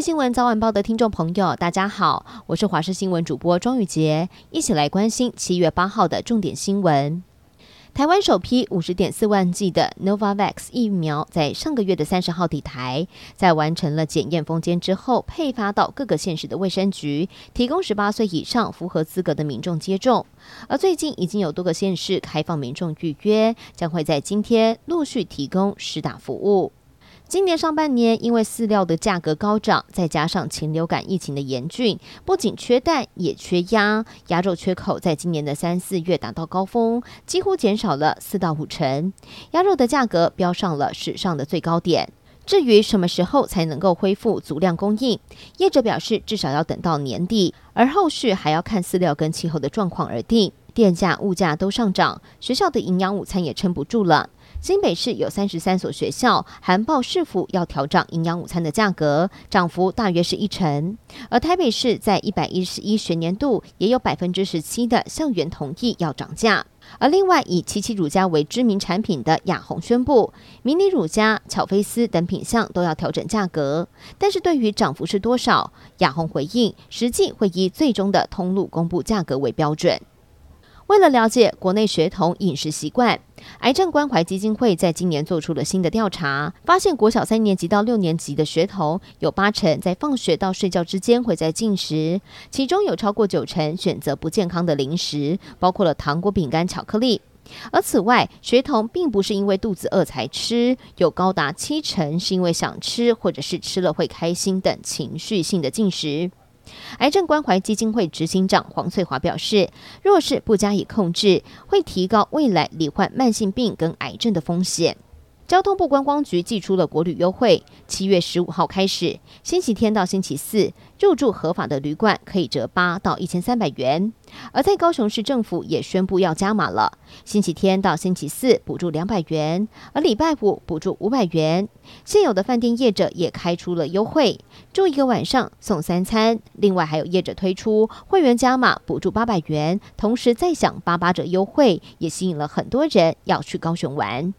新闻早晚报的听众朋友，大家好，我是华视新闻主播庄宇杰，一起来关心七月八号的重点新闻。台湾首批五十点四万剂的 Novavax 疫苗在上个月的三十号抵台，在完成了检验封缄之后，配发到各个县市的卫生局，提供十八岁以上符合资格的民众接种。而最近已经有多个县市开放民众预约，将会在今天陆续提供施打服务。今年上半年，因为饲料的价格高涨，再加上禽流感疫情的严峻，不仅缺蛋，也缺鸭，鸭肉缺口在今年的三四月达到高峰，几乎减少了四到五成，鸭肉的价格飙上了史上的最高点。至于什么时候才能够恢复足量供应，业者表示至少要等到年底，而后续还要看饲料跟气候的状况而定。电价、物价都上涨，学校的营养午餐也撑不住了。新北市有三十三所学校含报市府要调涨营养午餐的价格，涨幅大约是一成。而台北市在一百一十一学年度也有百分之十七的校园同意要涨价。而另外以七七乳加为知名产品的雅红宣布，迷你乳加、巧菲斯等品项都要调整价格。但是对于涨幅是多少，雅红回应，实际会以最终的通路公布价格为标准。为了了解国内学童饮食习惯，癌症关怀基金会在今年做出了新的调查，发现国小三年级到六年级的学童有八成在放学到睡觉之间会在进食，其中有超过九成选择不健康的零食，包括了糖果、饼干、巧克力。而此外，学童并不是因为肚子饿才吃，有高达七成是因为想吃或者是吃了会开心等情绪性的进食。癌症关怀基金会执行长黄翠华表示，若是不加以控制，会提高未来罹患慢性病跟癌症的风险。交通部观光局寄出了国旅优惠，七月十五号开始，星期天到星期四入住合法的旅馆可以折八到一千三百元。而在高雄市政府也宣布要加码了，星期天到星期四补助两百元，而礼拜五补助五百元。现有的饭店业者也开出了优惠，住一个晚上送三餐。另外还有业者推出会员加码补助八百元，同时再享八八折优惠，也吸引了很多人要去高雄玩。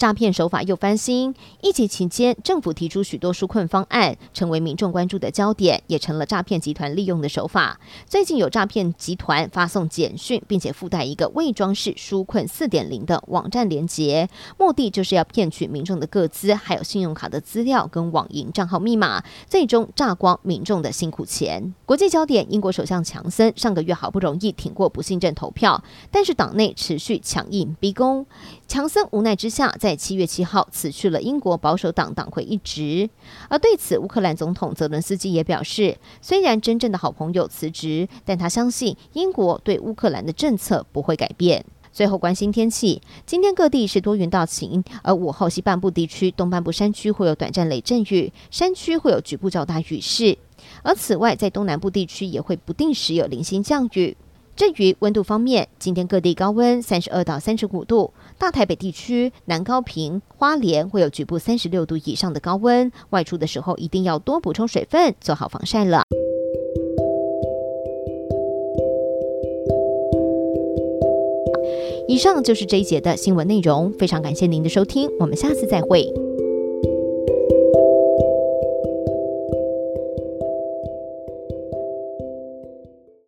诈骗手法又翻新，疫情期间，政府提出许多纾困方案，成为民众关注的焦点，也成了诈骗集团利用的手法。最近有诈骗集团发送简讯，并且附带一个未装饰纾困四点零的网站连结，目的就是要骗取民众的个资，还有信用卡的资料跟网银账号密码，最终榨光民众的辛苦钱。国际焦点：英国首相强森上个月好不容易挺过不信任投票，但是党内持续强硬逼宫，强森无奈之下在。在七月七号辞去了英国保守党党魁一职，而对此，乌克兰总统泽伦斯基也表示，虽然真正的好朋友辞职，但他相信英国对乌克兰的政策不会改变。最后关心天气，今天各地是多云到晴，而午后西半部地区、东半部山区会有短暂雷阵雨，山区会有局部较大雨势。而此外，在东南部地区也会不定时有零星降雨。至于温度方面，今天各地高温三十二到三十五度，大台北地区、南高屏、花莲会有局部三十六度以上的高温，外出的时候一定要多补充水分，做好防晒了。以上就是这一节的新闻内容，非常感谢您的收听，我们下次再会。